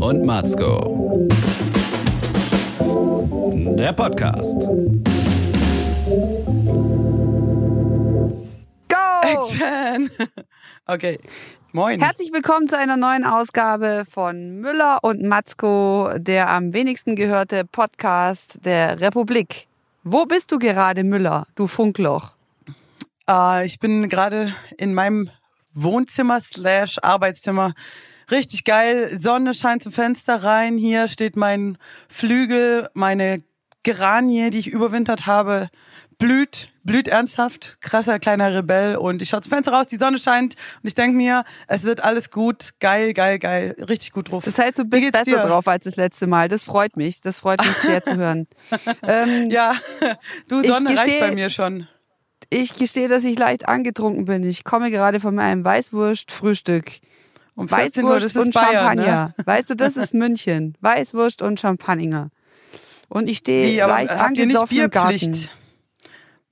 und Matzko. Der Podcast. Go! Action! Okay, moin. Herzlich willkommen zu einer neuen Ausgabe von Müller und Matzko, der am wenigsten gehörte Podcast der Republik. Wo bist du gerade, Müller, du Funkloch? Äh, ich bin gerade in meinem Wohnzimmer slash Arbeitszimmer. Richtig geil. Sonne scheint zum Fenster rein. Hier steht mein Flügel, meine Geranie, die ich überwintert habe, blüht, blüht ernsthaft, krasser kleiner Rebell und ich schaue zum Fenster raus, die Sonne scheint und ich denke mir, es wird alles gut, geil, geil, geil, richtig gut drauf. Das heißt, du bist besser dir? drauf als das letzte Mal. Das freut mich, das freut mich sehr zu hören. Ähm, ja, du Sonne gestehe, reicht bei mir schon. Ich gestehe, dass ich leicht angetrunken bin. Ich komme gerade von meinem Weißwurst-Frühstück. Um Weißwurst Uhr, und Bayern, Champagner. Ne? Weißt du, das ist München. Weißwurst und Champagner. Und ich stehe leicht habt ihr nicht Bierpflicht?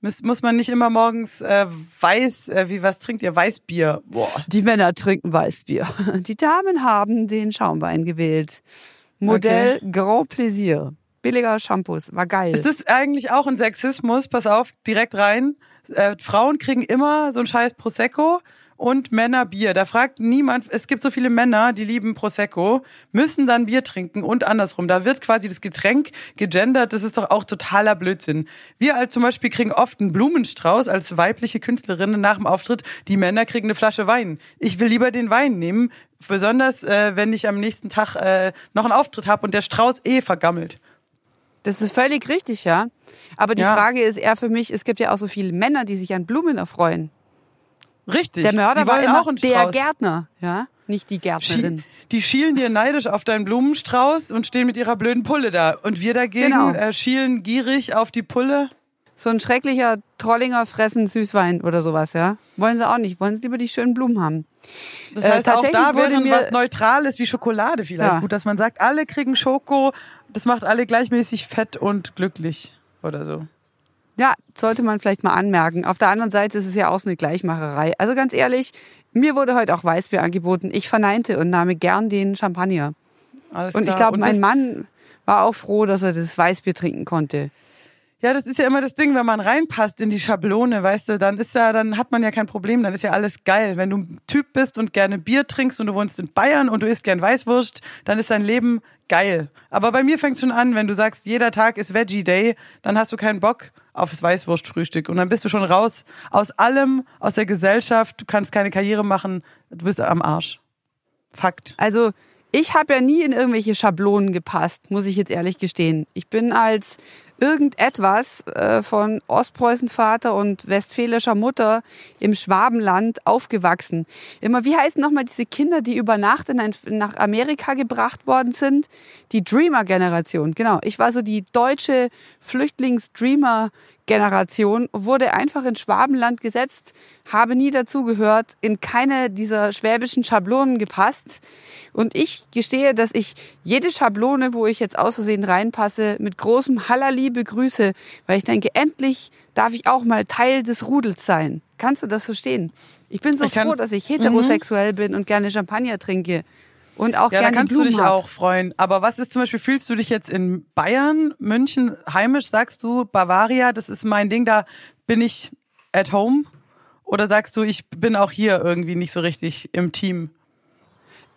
Muss, muss man nicht immer morgens äh, weiß, äh, wie was trinkt ihr? Weißbier. Boah. Die Männer trinken Weißbier. Die Damen haben den Schaumwein gewählt. Modell okay. Grand Plaisir. Billiger Shampoos. War geil. Ist das eigentlich auch ein Sexismus? Pass auf, direkt rein. Äh, Frauen kriegen immer so ein scheiß Prosecco und Männer Bier. Da fragt niemand, es gibt so viele Männer, die lieben Prosecco, müssen dann Bier trinken und andersrum. Da wird quasi das Getränk gegendert. Das ist doch auch totaler Blödsinn. Wir als zum Beispiel kriegen oft einen Blumenstrauß als weibliche Künstlerinnen nach dem Auftritt. Die Männer kriegen eine Flasche Wein. Ich will lieber den Wein nehmen, besonders äh, wenn ich am nächsten Tag äh, noch einen Auftritt habe und der Strauß eh vergammelt. Das ist völlig richtig, ja. Aber die ja. Frage ist eher für mich, es gibt ja auch so viele Männer, die sich an Blumen erfreuen. Richtig. Der Mörder war immer auch der Gärtner, ja, nicht die Gärtnerin. Die schielen dir neidisch auf deinen Blumenstrauß und stehen mit ihrer blöden Pulle da. Und wir dagegen genau. äh, schielen gierig auf die Pulle. So ein schrecklicher Trollinger fressen Süßwein oder sowas, ja? Wollen sie auch nicht. Wollen sie lieber die schönen Blumen haben. Das heißt, äh, auch da wäre was Neutrales wie Schokolade vielleicht ja. gut, dass man sagt, alle kriegen Schoko, das macht alle gleichmäßig fett und glücklich oder so. Ja, sollte man vielleicht mal anmerken. Auf der anderen Seite ist es ja auch so eine Gleichmacherei. Also ganz ehrlich, mir wurde heute auch Weißbier angeboten. Ich verneinte und nahm gern den Champagner. Alles und ich glaube, mein Mann war auch froh, dass er das Weißbier trinken konnte. Ja, das ist ja immer das Ding, wenn man reinpasst in die Schablone, weißt du, dann ist ja, dann hat man ja kein Problem, dann ist ja alles geil. Wenn du ein Typ bist und gerne Bier trinkst und du wohnst in Bayern und du isst gern Weißwurst, dann ist dein Leben geil. Aber bei mir fängt es schon an, wenn du sagst, jeder Tag ist Veggie Day, dann hast du keinen Bock aufs Weißwurstfrühstück und dann bist du schon raus aus allem, aus der Gesellschaft, du kannst keine Karriere machen, du bist am Arsch. Fakt. Also, ich habe ja nie in irgendwelche Schablonen gepasst, muss ich jetzt ehrlich gestehen. Ich bin als irgendetwas äh, von Ostpreußenvater und westfälischer Mutter im Schwabenland aufgewachsen. Immer, wie heißen nochmal diese Kinder, die über Nacht in ein, nach Amerika gebracht worden sind? Die Dreamer-Generation, genau. Ich war so die deutsche Flüchtlings-Dreamer Generation wurde einfach in Schwabenland gesetzt, habe nie dazugehört, in keine dieser schwäbischen Schablonen gepasst. Und ich gestehe, dass ich jede Schablone, wo ich jetzt aus Versehen reinpasse, mit großem Hallali begrüße, weil ich denke, endlich darf ich auch mal Teil des Rudels sein. Kannst du das verstehen? Ich bin so ich froh, dass ich heterosexuell mhm. bin und gerne Champagner trinke. Und auch ja, gerne da kannst Blumen du dich hab. auch freuen. Aber was ist zum Beispiel, fühlst du dich jetzt in Bayern, München, heimisch, sagst du, Bavaria, das ist mein Ding, da bin ich at home? Oder sagst du, ich bin auch hier irgendwie nicht so richtig im Team?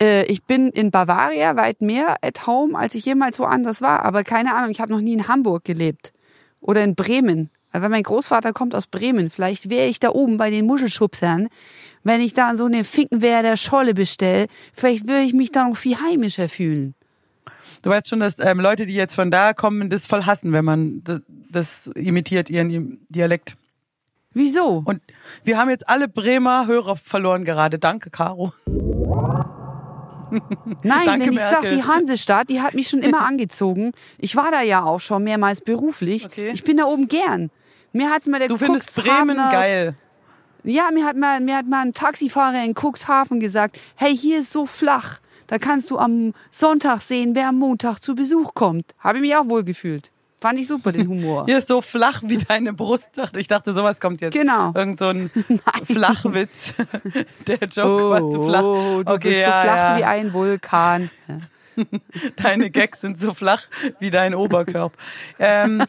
Äh, ich bin in Bavaria weit mehr at home, als ich jemals woanders war. Aber keine Ahnung, ich habe noch nie in Hamburg gelebt. Oder in Bremen. Weil mein Großvater kommt aus Bremen. Vielleicht wäre ich da oben bei den Muschelschubsern wenn ich da so eine Finkenwerder Scholle bestelle, vielleicht würde ich mich da noch viel heimischer fühlen. Du weißt schon, dass ähm, Leute, die jetzt von da kommen, das voll hassen, wenn man das, das imitiert, ihren Dialekt. Wieso? Und wir haben jetzt alle Bremer Hörer verloren gerade. Danke, Caro. Nein, Danke, wenn ich Merkel. sag, die Hansestadt, die hat mich schon immer angezogen. Ich war da ja auch schon mehrmals beruflich. Okay. Ich bin da oben gern. Mir hat's mal der Du findest Bremen geil. Ja, mir hat mal, mir hat mal ein Taxifahrer in Cuxhaven gesagt, hey, hier ist so flach. Da kannst du am Sonntag sehen, wer am Montag zu Besuch kommt. Habe ich mich auch wohl gefühlt. Fand ich super, den Humor. Hier ist so flach wie deine Brust. Ich dachte, sowas kommt jetzt. Genau. Irgend so ein Flachwitz. Der Joke oh, war zu flach. Oh, du okay, bist ja, so flach ja. wie ein Vulkan. Deine Gags sind so flach wie dein Oberkörper. Ähm,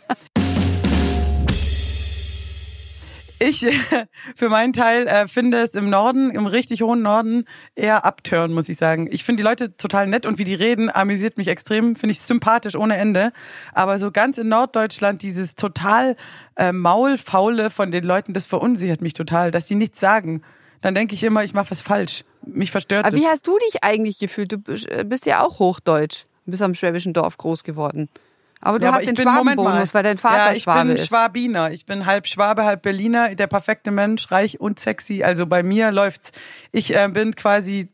ich für meinen Teil äh, finde es im Norden, im richtig hohen Norden, eher abtören, muss ich sagen. Ich finde die Leute total nett und wie die reden, amüsiert mich extrem, finde ich sympathisch ohne Ende. Aber so ganz in Norddeutschland, dieses total äh, Maulfaule von den Leuten, das verunsichert mich total, dass die nichts sagen. Dann denke ich immer, ich mache was falsch. Mich verstört Aber das. wie hast du dich eigentlich gefühlt? Du bist ja auch Hochdeutsch. Du bist am schwäbischen Dorf groß geworden. Aber du Ja, aber hast ich den Schwabenbonus, weil dein Vater ja, ich Schwabe bin ist. Schwabiner. Ich bin halb Schwabe, halb Berliner. Der perfekte Mensch, reich und sexy. Also bei mir läuft's. Ich äh, bin quasi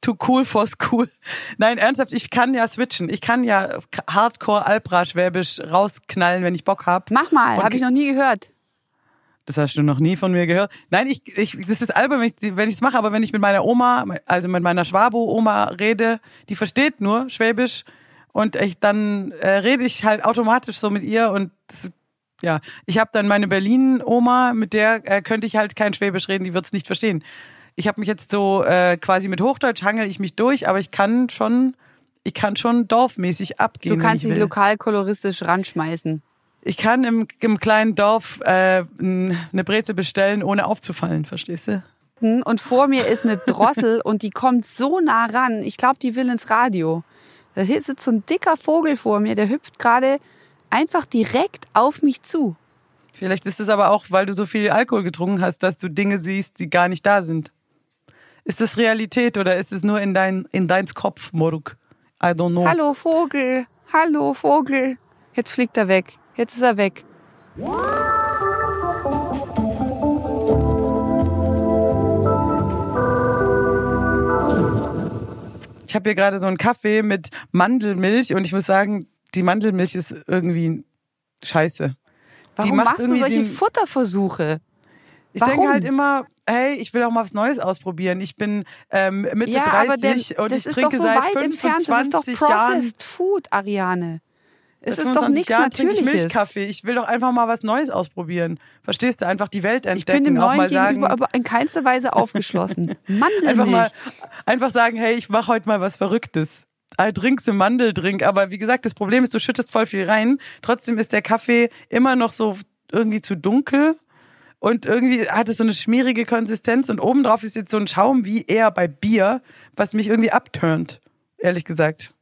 too cool for school. Nein, ernsthaft, ich kann ja switchen. Ich kann ja Hardcore Alpra Schwäbisch rausknallen, wenn ich Bock hab. Mach mal, habe ich noch nie gehört. Das hast du noch nie von mir gehört. Nein, ich, ich das ist albern, wenn ich wenn ich's mache, aber wenn ich mit meiner Oma, also mit meiner Schwabo-Oma rede, die versteht nur Schwäbisch und ich dann äh, rede ich halt automatisch so mit ihr und das ist, ja, ich habe dann meine Berlin-Oma, mit der äh, könnte ich halt kein Schwäbisch reden, die wird's nicht verstehen. Ich habe mich jetzt so äh, quasi mit Hochdeutsch hangel ich mich durch, aber ich kann schon, ich kann schon dorfmäßig abgehen. Du kannst ich dich lokal koloristisch ranschmeißen. Ich kann im, im kleinen Dorf äh, eine Breze bestellen, ohne aufzufallen, verstehst du? Und vor mir ist eine Drossel und die kommt so nah ran. Ich glaube, die will ins Radio. Da sitzt so ein dicker Vogel vor mir, der hüpft gerade einfach direkt auf mich zu. Vielleicht ist es aber auch, weil du so viel Alkohol getrunken hast, dass du Dinge siehst, die gar nicht da sind. Ist das Realität oder ist es nur in dein in deins Kopf, Moruk? I don't know. Hallo Vogel, hallo Vogel. Jetzt fliegt er weg. Jetzt ist er weg. Ich habe hier gerade so einen Kaffee mit Mandelmilch und ich muss sagen, die Mandelmilch ist irgendwie scheiße. Warum machst du solche den- Futterversuche? Ich Warum? denke halt immer, hey, ich will auch mal was Neues ausprobieren. Ich bin ähm, Mitte ja, aber 30 der, und ich trinke so seit weit entfernt. Das ist doch 25 Jahren Processed Food, Ariane. Es ist doch 25 nichts Jahren trinke ich Natürliches. Milchkaffee. Ich will doch einfach mal was Neues ausprobieren. Verstehst du? Einfach die Welt Ich entdecken. bin dem auch Neuen mal sagen, gegenüber aber in keinster Weise aufgeschlossen. Mandelmilch. einfach mal, einfach sagen, hey, ich mache heute mal was Verrücktes. I drink a Mandeldrink. Aber wie gesagt, das Problem ist, du schüttest voll viel rein. Trotzdem ist der Kaffee immer noch so irgendwie zu dunkel. Und irgendwie hat es so eine schmierige Konsistenz und obendrauf ist jetzt so ein Schaum wie eher bei Bier, was mich irgendwie abturnt, ehrlich gesagt.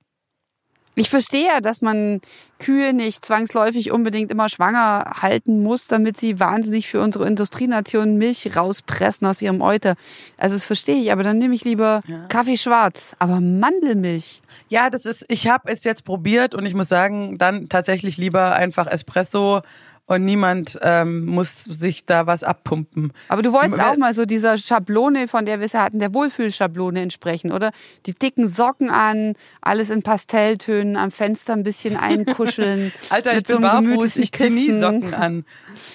Ich verstehe ja, dass man Kühe nicht zwangsläufig unbedingt immer schwanger halten muss, damit sie wahnsinnig für unsere Industrienation Milch rauspressen aus ihrem Euter. Also das verstehe ich, aber dann nehme ich lieber Kaffee schwarz. Aber Mandelmilch. Ja, das ist, ich habe es jetzt probiert und ich muss sagen, dann tatsächlich lieber einfach Espresso und niemand ähm, muss sich da was abpumpen. Aber du wolltest auch mal so dieser Schablone, von der wir es ja hatten, der Wohlfühlschablone entsprechen, oder? Die dicken Socken an, alles in Pastelltönen, am Fenster ein bisschen einkuscheln. Alter, ich bin so barfuß, ich zieh nie. Socken an.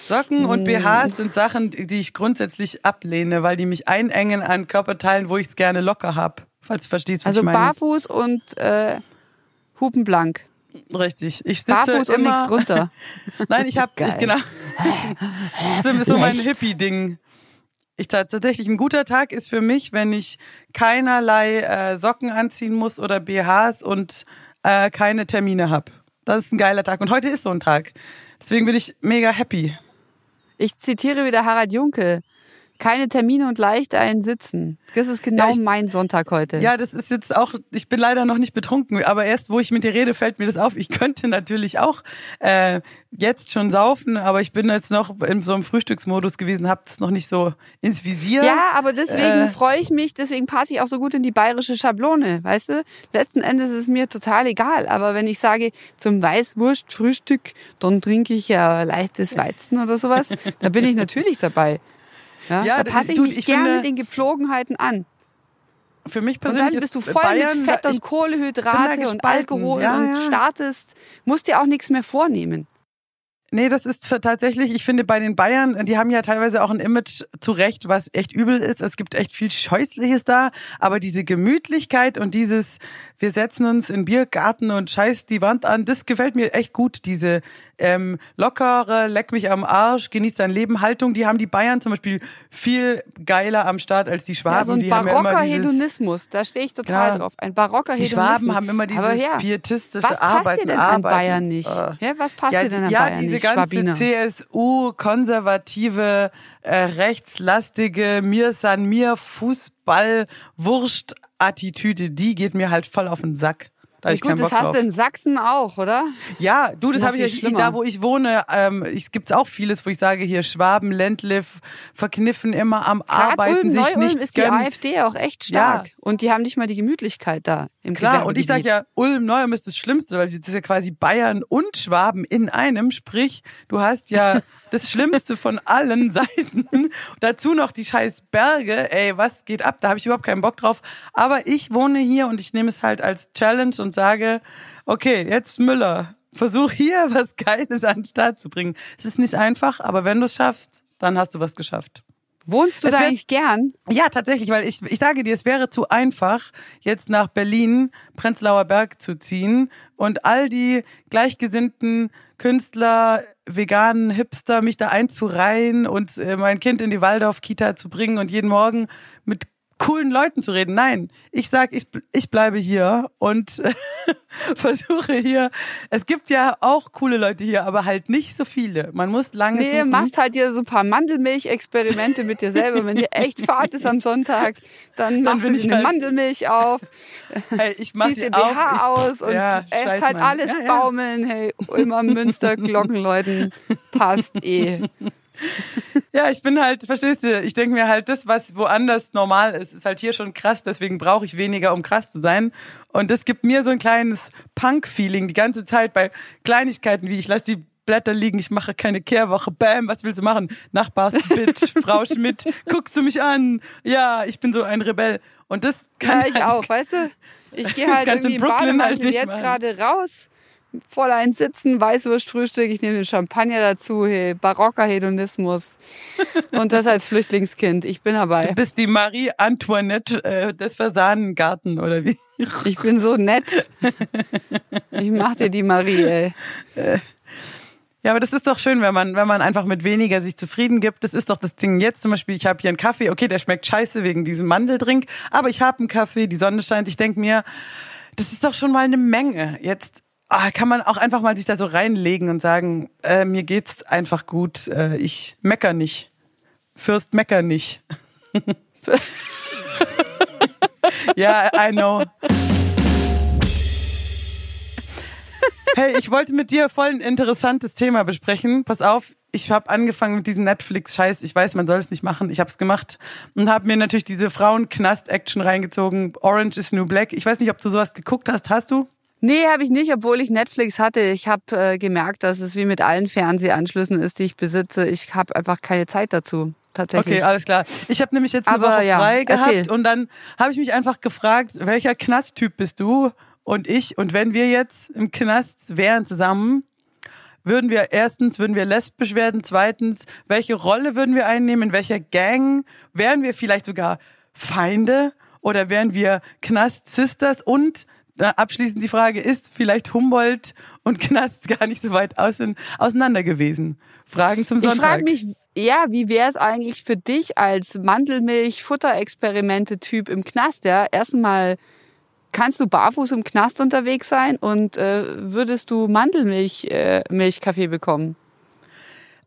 Socken und BHs sind Sachen, die ich grundsätzlich ablehne, weil die mich einengen an Körperteilen, wo ich es gerne locker hab. Falls du verstehst, was Also ich meine. barfuß und äh, hupenblank. Richtig. Ich sitze Barfuß und immer, nichts drunter. Nein, ich habe genau. Das ist so mein. Hippie-Ding. Ich tatsächlich ein guter Tag ist für mich, wenn ich keinerlei äh, Socken anziehen muss oder BHs und äh, keine Termine hab. Das ist ein geiler Tag und heute ist so ein Tag. Deswegen bin ich mega happy. Ich zitiere wieder Harald Junke. Keine Termine und leicht ein Sitzen. Das ist genau Ja, ich- mein Sonntag heute. Ja, das ist jetzt auch, ich bin leider noch nicht betrunken, aber erst wo ich mit dir rede, fällt mir das auf. Ich könnte natürlich auch äh, jetzt schon saufen, aber ich bin jetzt noch in so einem Frühstücksmodus gewesen, habe das noch nicht so ins Visier. Ja, aber deswegen Äh. freue ich mich, deswegen passe ich auch so gut in die bayerische Schablone, weißt du? Letzten Endes ist es mir total egal, aber wenn ich sage, zum Weißwurst-Frühstück, dann trinke ich ja leichtes Weizen oder sowas, da bin ich natürlich dabei. Ja, Ja, da passe ich mich ich gerne finde- den Gepflogenheiten an. Für mich Und persönlich dann bist du voll Bayern, mit Fett und Kohlenhydrate und. Alkohol Ja, und startest, musst dir auch nichts mehr vornehmen. nee, das ist tatsächlich, ich finde bei den Bayern, die haben ja teilweise auch ein Image zu Recht, was echt übel ist. Es gibt echt viel Scheußliches da, aber diese Gemütlichkeit und dieses, wir setzen uns in Biergarten und scheiß die Wand an, das gefällt mir echt gut. Diese ähm, lockere, leck mich am Arsch, genießt dein Leben Haltung, die haben die Bayern zum Beispiel viel geiler am Start als die Schwaben. Ja, so ein die haben ja barocker immer dieses, Hedonismus, da stehe ich total Ja. drauf. Ein barocker Die Hedonismus. Schwaben haben immer dieses ja, pietistische was passt Arbeiten. dir denn an Arbeiten. Bayern nicht? Äh. Ja, was passt ja, dir denn an ja, Bayern diese nicht, ganze Schwabiner? CSU, konservative, äh, rechtslastige, mir san mir Fußball, Wurst Attitüde, die geht mir halt voll auf den Sack. Da Ja, ich keinen gut, das Bock hast drauf. du in Sachsen auch, oder? Ja, du, das habe ich, schlimmer. da, wo ich wohne, ähm, ich gibt's auch vieles, wo ich sage, hier Schwaben, Ländle, verkniffen immer am Gerade Arbeiten, Ulm, sich Neu-Ulm nichts ist die gönnen. AfD auch echt stark. Und die haben nicht mal die Gemütlichkeit da im Klar, und ich sage ja, Ulm Neuem ist das Schlimmste, weil das ist ja quasi Bayern und Schwaben in einem. Sprich, du hast ja das Schlimmste von allen Seiten. Dazu noch die scheiß Berge. Ey, was geht ab? Da habe ich überhaupt keinen Bock drauf. Aber ich wohne hier und ich nehme es halt als Challenge und sage, okay, jetzt Müller, versuch hier was Geiles an den Start zu bringen. Es ist nicht einfach, aber wenn du es schaffst, dann hast du was geschafft. Wohnst du Es da eigentlich gern? Ja, tatsächlich, weil ich, ich sage dir, es wäre zu einfach, jetzt nach Berlin, Prenzlauer Berg zu ziehen und all die gleichgesinnten Künstler, veganen Hipster, mich da einzureihen und äh, mein Kind in die Waldorf-Kita zu bringen und jeden Morgen mit coolen Leuten zu reden. Nein, ich sag, ich, ich bleibe hier und versuche hier. Es gibt ja auch coole Leute hier, aber halt nicht so viele. Man muss lange Nee, suchen. machst halt dir so ein paar Mandelmilch-Experimente mit dir selber. Wenn dir echt Fahrt ist am Sonntag, dann machst bin du eine halt- Mandelmilch auf, hey, ich mach ziehst sie dir BH ich, aus und ja, esst halt Mann. alles Ja, ja. baumeln. Hey, Ulmer, Münster, Glockenläuten, passt eh. Ja, ich bin halt, verstehst du, ich denke mir halt, das, was woanders normal ist, ist halt hier schon krass, deswegen brauche ich weniger, um krass zu sein. Und das gibt mir so ein kleines Punk-Feeling die ganze Zeit bei Kleinigkeiten wie, ich lasse die Blätter liegen, ich mache keine Kehrwoche, bam, was willst du machen? Nachbarsbitch, Frau Schmidt, guckst du mich an? Ja, ich bin so ein Rebell. Und das kann Ja, ich halt, auch, weißt du? Ich gehe halt irgendwie in Brooklyn Bademantel halt nicht jetzt gerade raus, voll eins sitzen, Weißwurstfrühstück, ich nehme den Champagner dazu, hey, barocker Hedonismus. Und das als Flüchtlingskind, ich bin dabei. Du bist die Marie Antoinette äh, des Fasanengarten, oder wie? Ich bin so nett. Ich mach dir die Marie, ey. Ja, aber das ist doch schön, wenn man, wenn man einfach mit weniger sich zufrieden gibt. Das ist doch das Ding jetzt zum Beispiel, ich habe hier einen Kaffee, okay, der schmeckt scheiße wegen diesem Mandeldrink, aber ich habe einen Kaffee, die Sonne scheint, ich denk mir, das ist doch schon mal eine Menge. Jetzt ah, kann man auch einfach mal sich da so reinlegen und sagen, äh, mir geht's einfach gut, äh, ich mecker nicht. Fürst mecker nicht. ja, I know. Hey, ich wollte mit dir voll ein interessantes Thema besprechen. Pass auf, ich habe angefangen mit diesem Netflix-Scheiß. Ich weiß, man soll es nicht machen. Ich habe es gemacht und habe mir natürlich diese Frauenknast-Action reingezogen. Orange is New Black. Ich weiß nicht, ob du sowas geguckt hast. Hast du? Nee, habe ich nicht, obwohl ich Netflix hatte. Ich habe äh, gemerkt, dass es wie mit allen Fernsehanschlüssen ist, die ich besitze. Ich habe einfach keine Zeit dazu. Tatsächlich. Okay, alles klar. Ich habe nämlich jetzt eine Aber Woche ja, frei gehabt erzähl. und dann habe ich mich einfach gefragt, welcher Knasttyp bist du und ich? Und wenn wir jetzt im Knast wären zusammen, würden wir erstens, würden wir lesbisch werden? Zweitens, welche Rolle würden wir einnehmen? In welcher Gang? Wären wir vielleicht sogar Feinde? Oder wären wir Knast-Sisters? Und abschließend die Frage, ist vielleicht Humboldt und Knast gar nicht so weit auseinander gewesen? Fragen zum Ich Sonntag. frage mich, ja, wie wäre es eigentlich für dich als Mandelmilch-Futterexperimente-Typ im Knast? Ja, erstmal kannst du barfuß im Knast unterwegs sein und äh, würdest du Mandelmilch äh, Milchkaffee bekommen?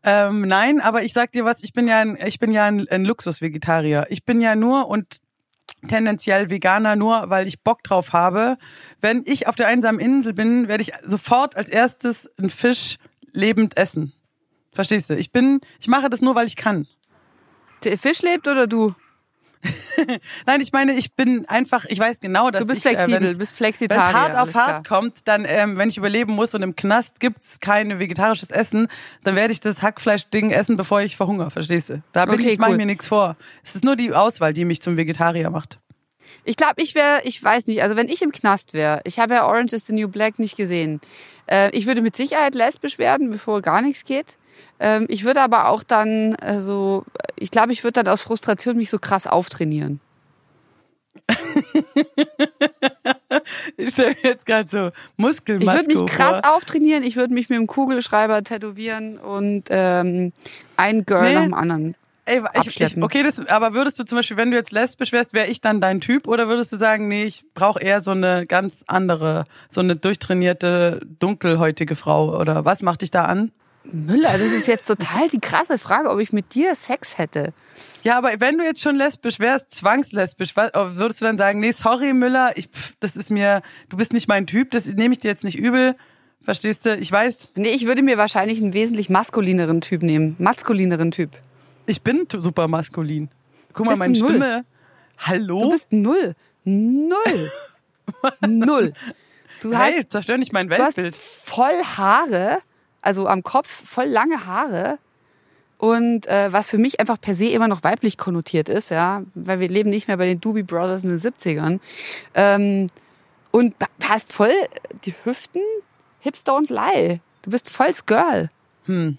Ähm, nein, aber ich sag dir was, ich bin ja ein, ich bin ja ein, ein Luxus-Vegetarier. Ich bin ja nur und tendenziell Veganer nur, weil ich Bock drauf habe. Wenn ich auf der einsamen Insel bin, werde ich sofort als erstes einen Fisch lebend essen. Verstehst du? Ich bin, ich mache das nur, weil ich kann. Der Fisch lebt oder du? Nein, ich meine, ich bin einfach, ich weiß genau, dass Du bist ich, flexibel, äh, wenn's- du bist Wenn Flexitarier. es hart auf hart klar. kommt, dann, ähm, wenn ich überleben muss und im Knast gibt's kein vegetarisches Essen, dann werde ich das Hackfleisch-Ding essen, bevor ich verhungere, verstehst du? Da bin Okay, ich, ich mache cool. mir nichts vor. Es ist nur die Auswahl, die mich zum Vegetarier macht. Ich glaube, ich wäre, ich weiß nicht, also wenn ich im Knast wäre, ich habe ja Orange is the New Black nicht gesehen. Äh, ich würde mit Sicherheit lesbisch werden, bevor gar nichts geht. Ähm, ich würde aber auch dann, also, ich glaube, ich würde dann aus Frustration mich so krass auftrainieren. ich stelle mir jetzt gerade so Muskelmaske Ich würde mich krass vor. auftrainieren, ich würde mich mit dem Kugelschreiber tätowieren und ähm, ein Girl nee. nach dem anderen. Ey, ich, ich, okay, das, aber würdest du zum Beispiel, wenn du jetzt lesbisch wärst, wäre ich dann dein Typ oder würdest du sagen, nee, ich brauche eher so eine ganz andere, so eine durchtrainierte, dunkelhäutige Frau oder was macht dich da an? Müller, das ist jetzt total die krasse Frage, ob ich mit dir Sex hätte. Ja, aber wenn du jetzt schon lesbisch wärst, zwangslesbisch, würdest du dann sagen, nee, sorry Müller, ich, pff, das ist mir, du bist nicht mein Typ, das nehme ich dir jetzt nicht übel. Verstehst du? Ich weiß. Nee, ich würde mir wahrscheinlich einen wesentlich maskulineren Typ nehmen. Maskulineren Typ. Ich bin super maskulin. Guck mal, meine Stimme. Hallo? Du bist null. Null. null. Du hey, hast, zerstör nicht mein Weltbild. Du hast voll Haare, also am Kopf voll lange Haare und äh, was für mich einfach per se immer noch weiblich konnotiert ist, ja, weil wir leben nicht mehr bei den Doobie Brothers in den 70ern. Ähm, und hast voll die Hüften, Hips don't lie. Du bist volls Girl. Hm.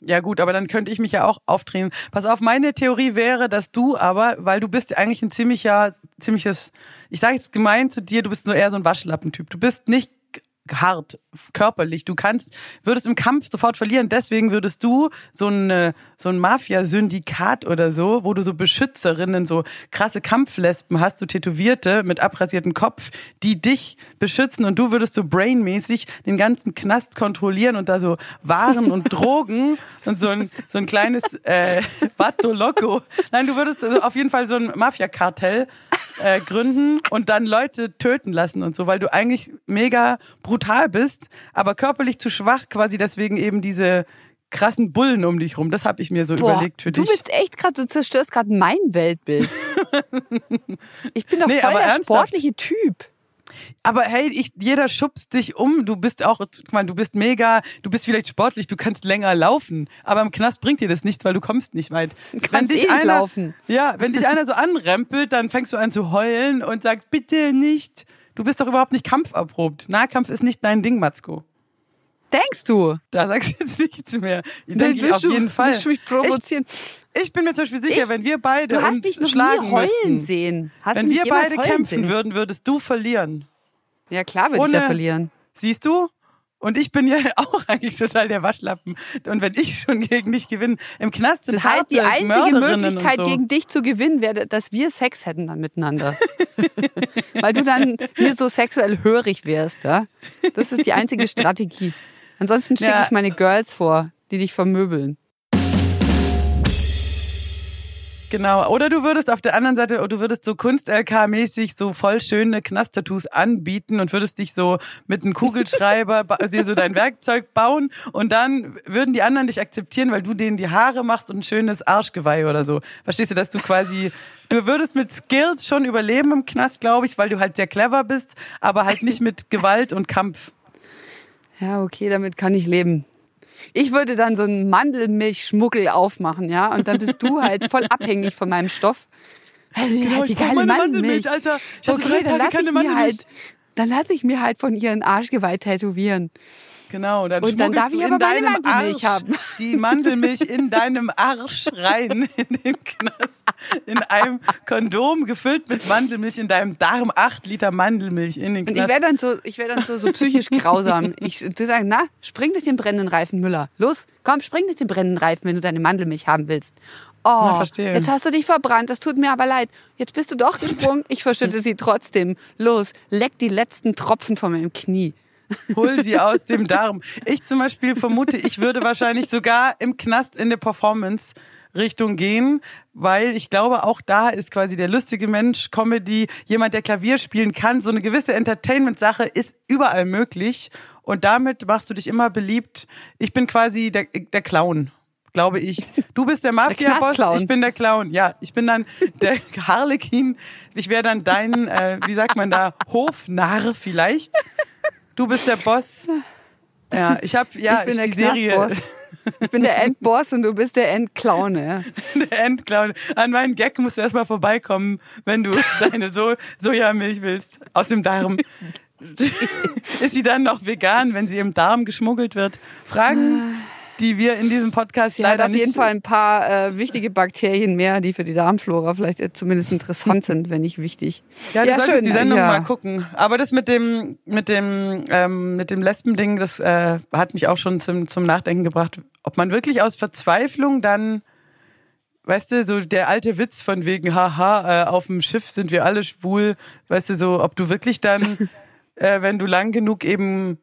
Ja gut, aber dann könnte ich mich ja auch aufdrehen. Pass auf, meine Theorie wäre, dass du aber, weil du bist eigentlich ein ziemlicher, ziemliches, ich sage jetzt gemein zu dir, du bist nur eher so ein Waschlappentyp. Du bist nicht hart, körperlich. Du kannst, würdest im Kampf sofort verlieren. Deswegen würdest du so ein, so ein Mafia-Syndikat oder so, wo du so Beschützerinnen, so krasse Kampflespen hast, so Tätowierte mit abrasiertem Kopf, die dich beschützen und du würdest so brainmäßig den ganzen Knast kontrollieren und da so Waren und Drogen und so ein, so ein kleines äh, Vato Loco. Nein, du würdest also auf jeden Fall so ein Mafia-Kartell äh, gründen und dann Leute töten lassen und so, weil du eigentlich mega brutal bist, aber körperlich zu schwach, quasi deswegen eben diese krassen Bullen um dich rum. Das habe ich mir so Boah, überlegt für dich. Du bist echt gerade, du zerstörst gerade mein Weltbild. ich bin doch nee, voll der sportliche Typ. Aber hey, ich, jeder schubst dich um. Du bist auch, ich meine, du bist mega, du bist vielleicht sportlich, du kannst länger laufen. Aber im Knast bringt dir das nichts, weil du kommst nicht weit. Du kannst wenn dich eh einer, laufen. Ja, wenn dich einer so anrempelt, dann fängst du an zu heulen und sagst, bitte nicht. Du bist doch überhaupt nicht kampferprobt. Nahkampf ist nicht dein Ding, Matzko. Denkst du? Da sagst du jetzt nichts mehr. Ich denke ich auf du, jeden Fall. Willst du mich provozieren? Ich, ich bin mir zum Beispiel sicher, ich, wenn wir beide du hast uns dich noch schlagen nie heulen müssten, sehen. Hast wenn wir beide kämpfen sehen? würden, würdest du verlieren. Ja, klar würde ich ja verlieren. Siehst du? Und ich bin ja auch eigentlich total der Waschlappen. Und wenn ich schon gegen dich gewinne, im Knast sind Das heißt, die einzige Möglichkeit, so. gegen dich zu gewinnen, wäre, dass wir Sex hätten dann miteinander. Weil du dann mir so sexuell hörig wärst, ja? Das ist die einzige Strategie. Ansonsten schicke Ja. ich meine Girls vor, die dich vermöbeln. Genau. Oder du würdest auf der anderen Seite, du würdest so Kunst-LK-mäßig so voll schöne Knast-Tattoos anbieten und würdest dich so mit einem Kugelschreiber dir so dein Werkzeug bauen und dann würden die anderen dich akzeptieren, weil du denen die Haare machst und ein schönes Arschgeweih oder so. Verstehst du, dass du quasi, du würdest mit Skills schon überleben im Knast, glaube ich, weil du halt sehr clever bist, aber halt nicht mit Gewalt und Kampf. Ja, okay, damit kann ich leben. Ich würde dann so einen Mandelmilchschmuggel aufmachen, ja, und dann bist du halt voll abhängig von meinem Stoff. Genau, die ich geile meine Mandelmilch. Mandelmilch, Alter. Ich hatte Okay, drei dann Tage keine ich mir Mandelmilch. halt, dann lasse ich mir halt von ihren Arschgeweih tätowieren. Genau, dann Und dann darf ich in aber meine Mandelmilch Arsch haben. die Mandelmilch in deinem Arsch rein in den Knast. In einem Kondom gefüllt mit Mandelmilch in deinem Darm. Acht Liter Mandelmilch in den Und ich Knast. wäre dann so, ich wäre dann so, so psychisch grausam. Ich, du sagst, na, spring durch den brennenden Reifen, Müller. Los, komm, spring durch den brennenden Reifen, wenn du deine Mandelmilch haben willst. Oh, verstehe. jetzt hast du dich verbrannt, das tut mir aber leid. Jetzt bist du doch gesprungen, ich verschütte sie trotzdem. Los, leck die letzten Tropfen von meinem Knie. Hol sie aus dem Darm. Ich zum Beispiel vermute, ich würde wahrscheinlich sogar im Knast in der Performance Richtung gehen, weil ich glaube, auch da ist quasi der lustige Mensch, Comedy, jemand, der Klavier spielen kann, so eine gewisse Entertainment-Sache ist überall möglich und damit machst du dich immer beliebt. Ich bin quasi der, der Clown, glaube ich. Du bist der Mafia-Boss, ich bin der Clown. Ja, ich bin dann der Harlekin. Ich wäre dann dein, äh, wie sagt man da, Hofnarr vielleicht. Du bist der Boss. Ja, ich habe ja Ich bin die der Serie. Ich bin der Endboss und du bist der Endclown. Ja. Der Endclown. An meinen Gag musst du erstmal vorbeikommen, wenn du deine so Sojamilch willst. Aus dem Darm. Ist sie dann noch vegan, wenn sie im Darm geschmuggelt wird? Fragen, die wir in diesem Podcast Sie leider hat auf nicht. jeden Fall ein paar äh, wichtige Bakterien mehr, die für die Darmflora vielleicht äh, zumindest interessant sind, wenn nicht wichtig. Ja, du solltest die Sendung ja. mal gucken. Aber das mit dem, mit dem, ähm, mit dem Lesben-Ding, das äh, hat mich auch schon zum, zum Nachdenken gebracht, ob man wirklich aus Verzweiflung dann, weißt du, so der alte Witz von wegen, haha, äh, auf dem Schiff sind wir alle schwul, weißt du, so, ob du wirklich dann, äh, wenn du lang genug eben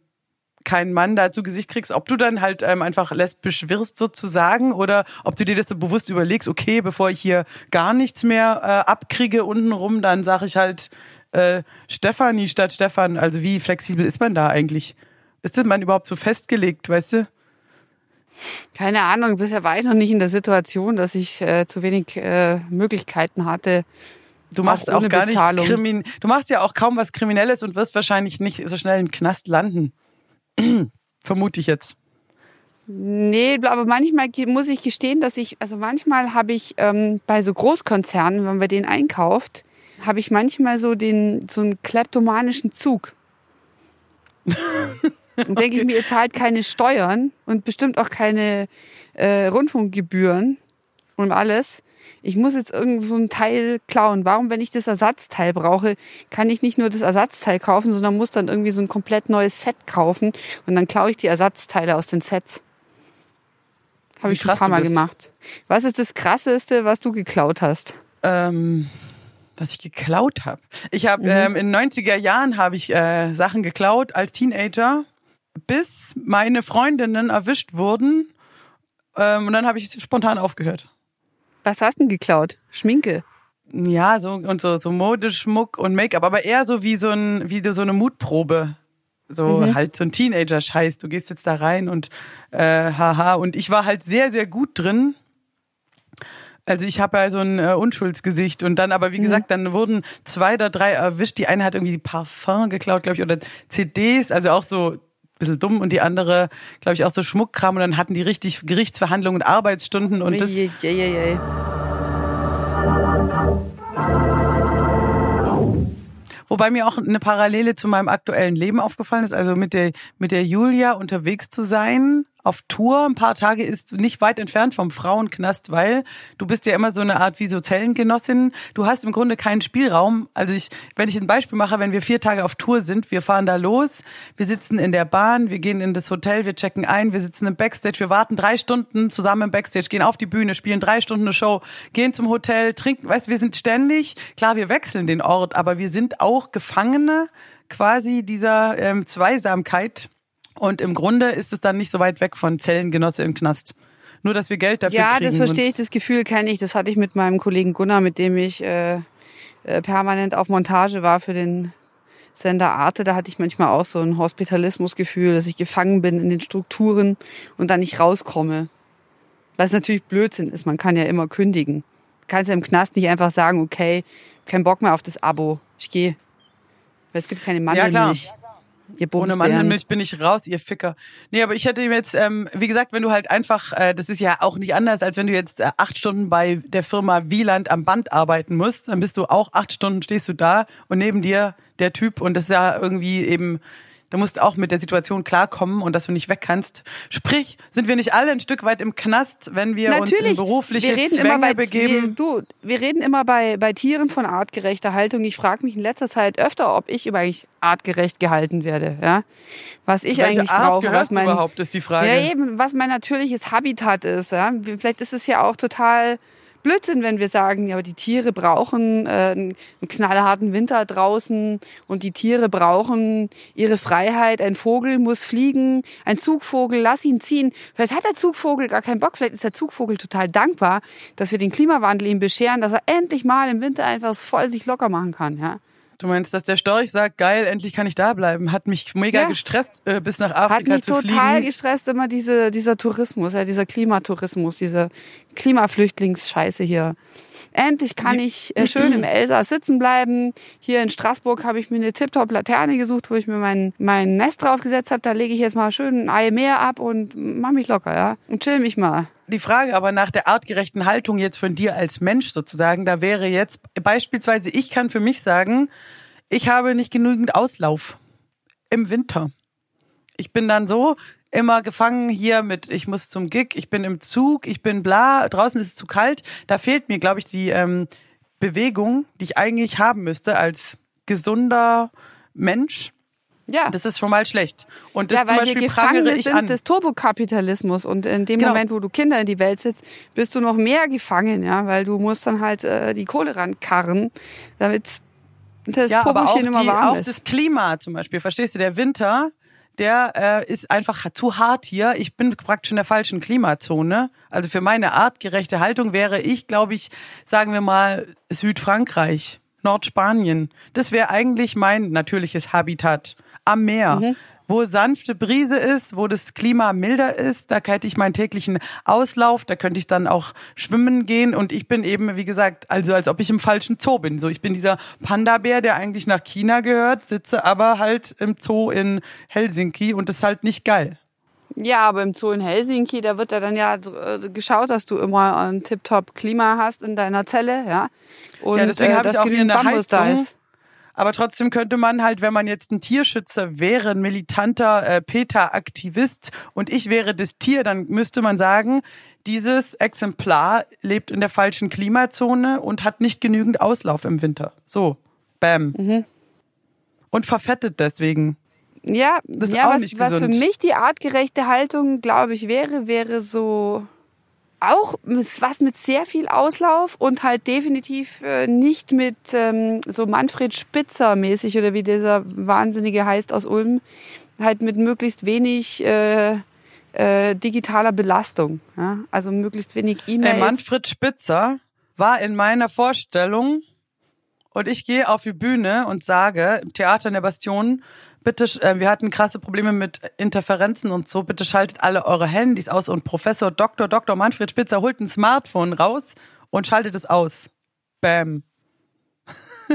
keinen Mann da zu Gesicht kriegst, ob du dann halt ähm, einfach lesbisch wirst sozusagen oder ob du dir das so bewusst überlegst, okay, bevor ich hier gar nichts mehr äh, abkriege untenrum, dann sage ich halt äh, Stefanie statt Stefan. Also wie flexibel ist man da eigentlich? Ist das man überhaupt so festgelegt, weißt du? Keine Ahnung, bisher war ich noch nicht in der Situation, dass ich äh, zu wenig äh, Möglichkeiten hatte. Du machst auch, ohne gar nichts Bezahlung. Krimin du machst ja auch kaum was Kriminelles und wirst wahrscheinlich nicht so schnell im Knast landen. Vermute ich jetzt. Nee, aber manchmal muss ich gestehen, dass ich, also manchmal habe ich ähm, bei so Großkonzernen, wenn man denen einkauft, habe ich manchmal so den so einen kleptomanischen Zug. Und denke ich mir, ihr zahlt keine Steuern und bestimmt auch keine äh, Rundfunkgebühren und alles. Ich muss jetzt irgend so ein Teil klauen. Warum, wenn ich das Ersatzteil brauche, kann ich nicht nur das Ersatzteil kaufen, sondern muss dann irgendwie so ein komplett neues Set kaufen und dann klaue ich die Ersatzteile aus den Sets. Habe ich schon ein paar Mal gemacht. Was ist das Krasseste, was du geklaut hast? ähm, was ich geklaut habe. Ich habe ähm, in den 90er Jahren habe ich äh, Sachen geklaut als Teenager, bis meine Freundinnen erwischt wurden. Ähm, und dann habe ich spontan aufgehört. Was hast du denn geklaut? Schminke. Ja, so und so so Modeschmuck und Make-up, aber eher so wie so ein wie so eine Mutprobe. So halt so ein Teenager-Scheiß. Du gehst jetzt da rein und äh, haha. Und ich war halt sehr, sehr gut drin. Also ich habe ja so ein äh, Unschuldsgesicht und dann aber wie gesagt, dann wurden zwei oder drei erwischt. Die eine hat irgendwie Parfum geklaut, glaube ich, oder CDs, also auch so bisschen dumm und die andere, glaube ich, auch so Schmuckkram und dann hatten die richtig Gerichtsverhandlungen und Arbeitsstunden und das. Wobei mir auch eine Parallele zu meinem aktuellen Leben aufgefallen ist, also mit der, mit der Julia unterwegs zu sein, auf Tour ein paar Tage ist nicht weit entfernt vom Frauenknast, weil du bist ja immer so eine Art wie so Zellengenossin. Du hast im Grunde keinen Spielraum. Also ich, wenn ich ein Beispiel mache, wenn wir vier Tage auf Tour sind, wir fahren da los, wir sitzen in der Bahn, wir gehen in das Hotel, wir checken ein, wir sitzen im Backstage, wir warten drei Stunden zusammen im Backstage, gehen auf die Bühne, spielen drei Stunden eine Show, gehen zum Hotel, trinken, weißt, wir sind ständig, klar, wir wechseln den Ort, aber wir sind auch Gefangene quasi dieser ähm, Zweisamkeit. Und im Grunde ist es dann nicht so weit weg von Zellengenosse im Knast. Nur, dass wir Geld dafür Ja, kriegen. das verstehe ich, das Gefühl kenne ich. Das hatte ich mit meinem Kollegen Gunnar, mit dem ich äh, äh, permanent auf Montage war für den Sender Arte. Da hatte ich manchmal auch so ein Hospitalismusgefühl, dass ich gefangen bin in den Strukturen und dann nicht rauskomme. Was natürlich Blödsinn ist, man kann ja immer kündigen. Du kannst ja im Knast nicht einfach sagen, okay, kein Bock mehr auf das Abo, ich gehe. Weil es gibt keine klar. Ihr Ohne. Mandelmilch bin ich raus, ihr Ficker. Nee, aber ich hätte ihm jetzt, ähm, wie gesagt, wenn du halt einfach, äh, das ist ja auch nicht anders, als wenn du jetzt äh, acht Stunden bei der Firma Wieland am Band arbeiten musst, dann bist du auch acht Stunden stehst du da und neben dir der Typ und das ist ja irgendwie eben, da musst auch mit der Situation klarkommen und dass du nicht weg kannst. Sprich, sind wir nicht alle ein Stück weit im Knast, wenn wir uns in Natürlich. berufliche wir reden Zwänge immer bei, begeben? Wir, du, wir reden immer bei, bei Tieren von artgerechter Haltung. Ich frage mich in letzter Zeit öfter, ob ich übrigens artgerecht gehalten werde. Ja? Was ich Welche eigentlich Art brauche. Was du mein, überhaupt, ist die Frage. Ja, eben, was mein natürliches Habitat ist. Ja? Vielleicht ist es ja auch total Blödsinn, wenn wir sagen, ja, die Tiere brauchen äh, einen einen knallharten Winter draußen und die Tiere brauchen ihre Freiheit. Ein Vogel muss fliegen, ein Zugvogel, lass ihn ziehen. Vielleicht hat der Zugvogel gar keinen Bock, vielleicht ist der Zugvogel total dankbar, dass wir den Klimawandel ihm bescheren, dass er endlich mal im Winter einfach voll sich locker machen kann. Ja? Du meinst, dass der Storch sagt, geil, endlich kann ich da bleiben. Hat mich mega Ja. gestresst, äh, bis nach Hat Afrika mich zu total fliegen. gestresst, immer diese, dieser Tourismus, ja, dieser Klimatourismus, diese Klimaflüchtlingsscheiße hier. Endlich kann ich äh, schön im Elsass sitzen bleiben. Hier in Straßburg habe ich mir eine Tip-Top-Laterne gesucht, wo ich mir mein, mein Nest draufgesetzt habe. Da lege ich jetzt mal schön ein Ei mehr ab und mach mich locker, ja. Und chill mich mal. Die Frage aber nach der artgerechten Haltung jetzt von dir als Mensch sozusagen, da wäre jetzt beispielsweise, ich kann für mich sagen, ich habe nicht genügend Auslauf im Winter. Ich bin dann so immer gefangen hier mit, ich muss zum Gig, ich bin im Zug, ich bin bla, draußen ist es zu kalt. Da fehlt mir, glaube ich, die ähm, Bewegung, die ich eigentlich haben müsste als gesunder Mensch. Ja. Das ist schon mal schlecht. Und das ja, zum weil Beispiel wir Gefangene sind an. des Turbokapitalismus und in dem Genau. Moment, wo du Kinder in die Welt setzt, bist du noch mehr gefangen, ja, weil du musst dann halt äh, die Kohle rankarren, damit das ja, aber auch, Popochen immer die, auch das Klima zum Beispiel. Verstehst du, der Winter, der äh, ist einfach zu hart hier. Ich bin praktisch in der falschen Klimazone. Also für meine artgerechte Haltung wäre ich, glaube ich, sagen wir mal Südfrankreich, Nordspanien. Das wäre eigentlich mein natürliches Habitat am Meer. Mhm. Wo sanfte Brise ist, wo das Klima milder ist, da hätte ich meinen täglichen Auslauf, da könnte ich dann auch schwimmen gehen und ich bin eben, wie gesagt, also als ob ich im falschen Zoo bin. So, ich bin dieser Panda-Bär, der eigentlich nach China gehört, sitze aber halt im Zoo in Helsinki und das ist halt nicht geil. Ja, aber im Zoo in Helsinki, da wird ja dann ja äh, geschaut, dass du immer ein Tip-Top Klima hast in deiner Zelle, ja. Und Ja, deswegen äh, habe ich auch hier eine Bambus Heizung. Aber trotzdem könnte man halt, wenn man jetzt ein Tierschützer wäre, ein militanter äh, PETA-Aktivist und ich wäre das Tier, dann müsste man sagen, dieses Exemplar lebt in der falschen Klimazone und hat nicht genügend Auslauf im Winter. So, bam. Mhm. Und verfettet deswegen. Ja, Das ist ja auch was, nicht was für gesund. mich die artgerechte Haltung, glaube ich, wäre, wäre so auch was mit sehr viel Auslauf und halt definitiv äh, nicht mit ähm, so Manfred Spitzer mäßig oder wie dieser Wahnsinnige heißt aus Ulm, halt mit möglichst wenig äh, äh, digitaler Belastung. Ja? Also möglichst wenig E-Mails. Manfred Spitzer war in meiner Vorstellung und ich gehe auf die Bühne und sage im Theater in der Bastion, bitte, äh, wir hatten krasse Probleme mit Interferenzen und so, bitte schaltet alle eure Handys aus und Professor Dr. Dr. Manfred Spitzer holt ein Smartphone raus und schaltet es aus. Bam.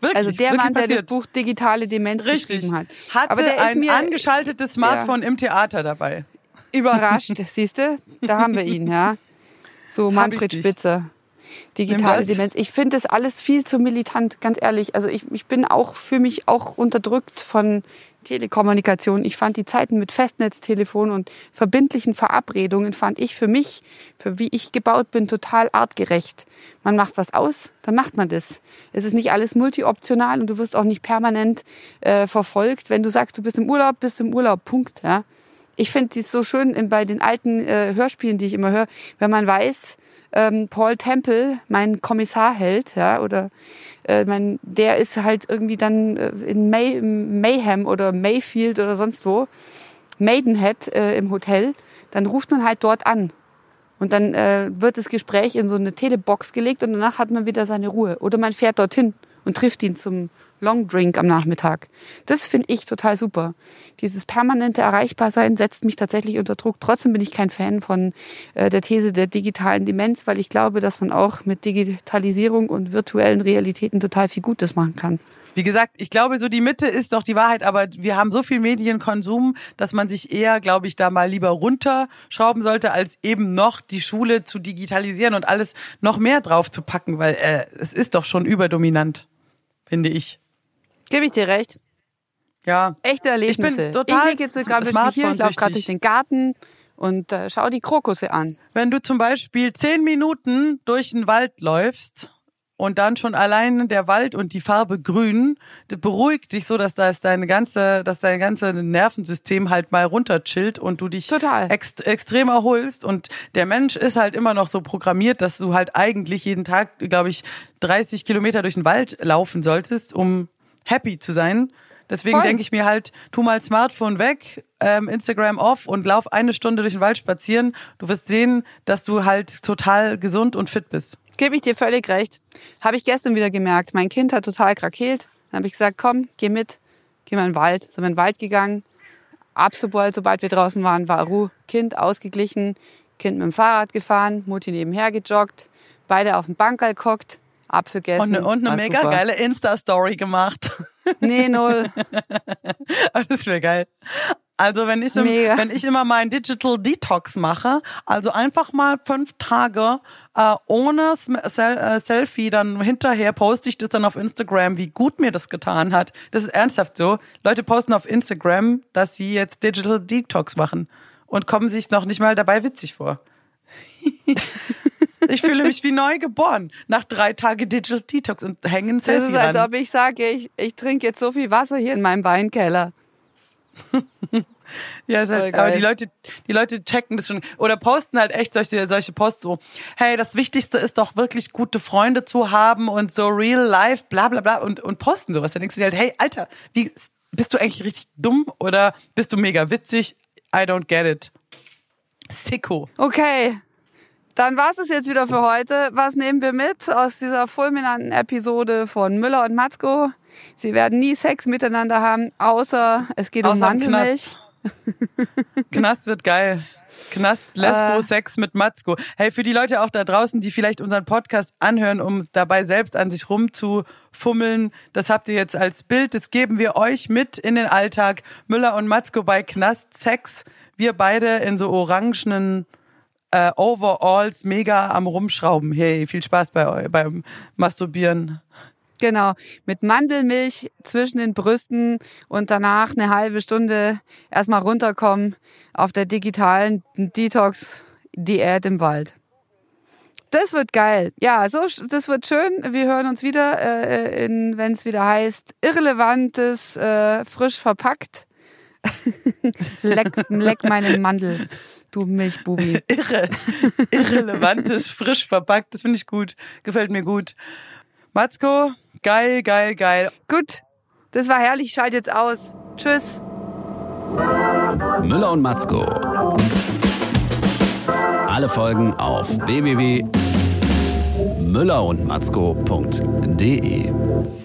wirklich, also der Mann, der das passiert. Buch Digitale Demenz Richtig. geschrieben hat. Hatte Aber der ist ein mir angeschaltetes Smartphone im Theater dabei. überrascht, siehst du? Da haben wir ihn, ja. So Manfred. Spitzer. Digitale. Demenz. Ich finde das alles viel zu militant, ganz ehrlich. Also ich, ich bin auch für mich auch unterdrückt von Telekommunikation. Ich fand die Zeiten mit Festnetztelefon und verbindlichen Verabredungen fand ich für mich, für wie ich gebaut bin, total artgerecht. Man macht was aus, dann macht man das. Es ist nicht alles multioptional und du wirst auch nicht permanent äh, verfolgt. Wenn du sagst, du bist im Urlaub, bist im Urlaub, Punkt. Ja. Ich finde es so schön in- bei den alten äh, Hörspielen, die ich immer höre, wenn man weiß, ähm, Paul Temple, mein Kommissarheld, ja, oder äh, mein, der ist halt irgendwie dann äh, in May, Mayhem oder Mayfield oder sonst wo, Maidenhead äh, im Hotel, dann ruft man halt dort an. Und dann äh, wird das Gespräch in so eine Telebox gelegt und danach hat man wieder seine Ruhe. Oder man fährt dorthin und trifft ihn zum Long Drink am Nachmittag. Das finde ich total super. Dieses permanente Erreichbarsein setzt mich tatsächlich unter Druck. Trotzdem bin ich kein Fan von äh, der These der digitalen Demenz, weil ich glaube, dass man auch mit Digitalisierung und virtuellen Realitäten total viel Gutes machen kann. Wie gesagt, ich glaube, so die Mitte ist doch die Wahrheit, aber wir haben so viel Medienkonsum, dass man sich eher, glaube ich, da mal lieber runterschrauben sollte, als eben noch die Schule zu digitalisieren und alles noch mehr drauf zu packen, weil äh, es ist doch schon überdominant, finde ich. Gebe ich dir recht. Ja. Echte Erlebnisse. bin total ich jetzt gerade hier, ich laufe gerade durch den Garten und äh, schau die Krokusse an. Wenn du zum Beispiel zehn Minuten durch den Wald läufst und dann schon allein der Wald und die Farbe grün das beruhigt dich so, dass da ist deine ganze, dass dein ganze Nervensystem halt mal runterchillt und du dich Total. ext extrem erholst und der Mensch ist halt immer noch so programmiert, dass du halt eigentlich jeden Tag, glaube ich, 30 Kilometer durch den Wald laufen solltest, um happy zu sein. Deswegen denke ich mir halt, tu mal Smartphone weg, ähm, Instagram off und lauf eine Stunde durch den Wald spazieren. Du wirst sehen, dass du halt total gesund und fit bist. Gebe ich dir völlig recht. Habe ich gestern wieder gemerkt. Mein Kind hat total krakeelt. Dann habe ich gesagt, komm, geh mit, geh mal in den Wald. Sind wir in den Wald gegangen. Ab sobald, sobald wir draußen waren, war Ruhe. Kind ausgeglichen, Kind mit dem Fahrrad gefahren, Mutti nebenher gejoggt, beide auf dem Bankerl geguckt, Apfel Und gegessen. und eine mega super. geile Insta-Story gemacht. Nee, null. das wäre geil. Also wenn ich, Mega. wenn ich immer meinen Digital Detox mache, also einfach mal fünf Tage äh, ohne Sel äh, Selfie, dann hinterher poste ich das dann auf Instagram, wie gut mir das getan hat. Das ist ernsthaft so. Leute posten auf Instagram, dass sie jetzt Digital Detox machen und kommen sich noch nicht mal dabei witzig vor. ich fühle mich wie neu geboren nach drei Tagen Digital Detox und hängen ein Das Selfie ist, als ran. ob ich sage, ich, ich trinke jetzt so viel Wasser hier in meinem Weinkeller. Ja, halt, aber geil. die Leute, die Leute checken das schon oder posten halt echt solche, solche Posts so, hey, das Wichtigste ist doch wirklich gute Freunde zu haben und so real life, bla bla bla und, und posten sowas. Dann denkst du dir halt, hey, Alter, wie, bist du eigentlich richtig dumm oder bist du mega witzig? I don't get it. Sicko. Okay, dann war's es jetzt wieder für heute. Was nehmen wir mit aus dieser fulminanten Episode von Müller und Matzko? Sie werden nie Sex miteinander haben, außer es geht um Außer im Mandelmilch. Knast wird geil. Knast, Lesbo, Äh. Sex mit Matzko. Hey, für die Leute auch da draußen, die vielleicht unseren Podcast anhören, um dabei selbst an sich rumzufummeln, das habt ihr jetzt als Bild, das geben wir euch mit in den Alltag. Müller und Matzko bei Knast, Sex. Wir beide in so orangenen äh, Overalls mega am Rumschrauben. Hey, viel Spaß bei beim Masturbieren. Genau, mit Mandelmilch zwischen den Brüsten und danach eine halbe Stunde erstmal runterkommen auf der digitalen Detox-Diät im Wald. Das wird geil. Ja, so, das wird schön. Wir hören uns wieder, äh, wenn es wieder heißt, irrelevantes, äh, frisch verpackt. leck, leck meine Mandel, du Milchbubi. Irre, irrelevantes, frisch verpackt. Das finde ich gut. Gefällt mir gut. Matzko, geil, geil, geil. Gut, das war herrlich. Ich schalte jetzt aus. Tschüss. Müller und Matzko. Alle Folgen auf www.müllerundmatzko.de.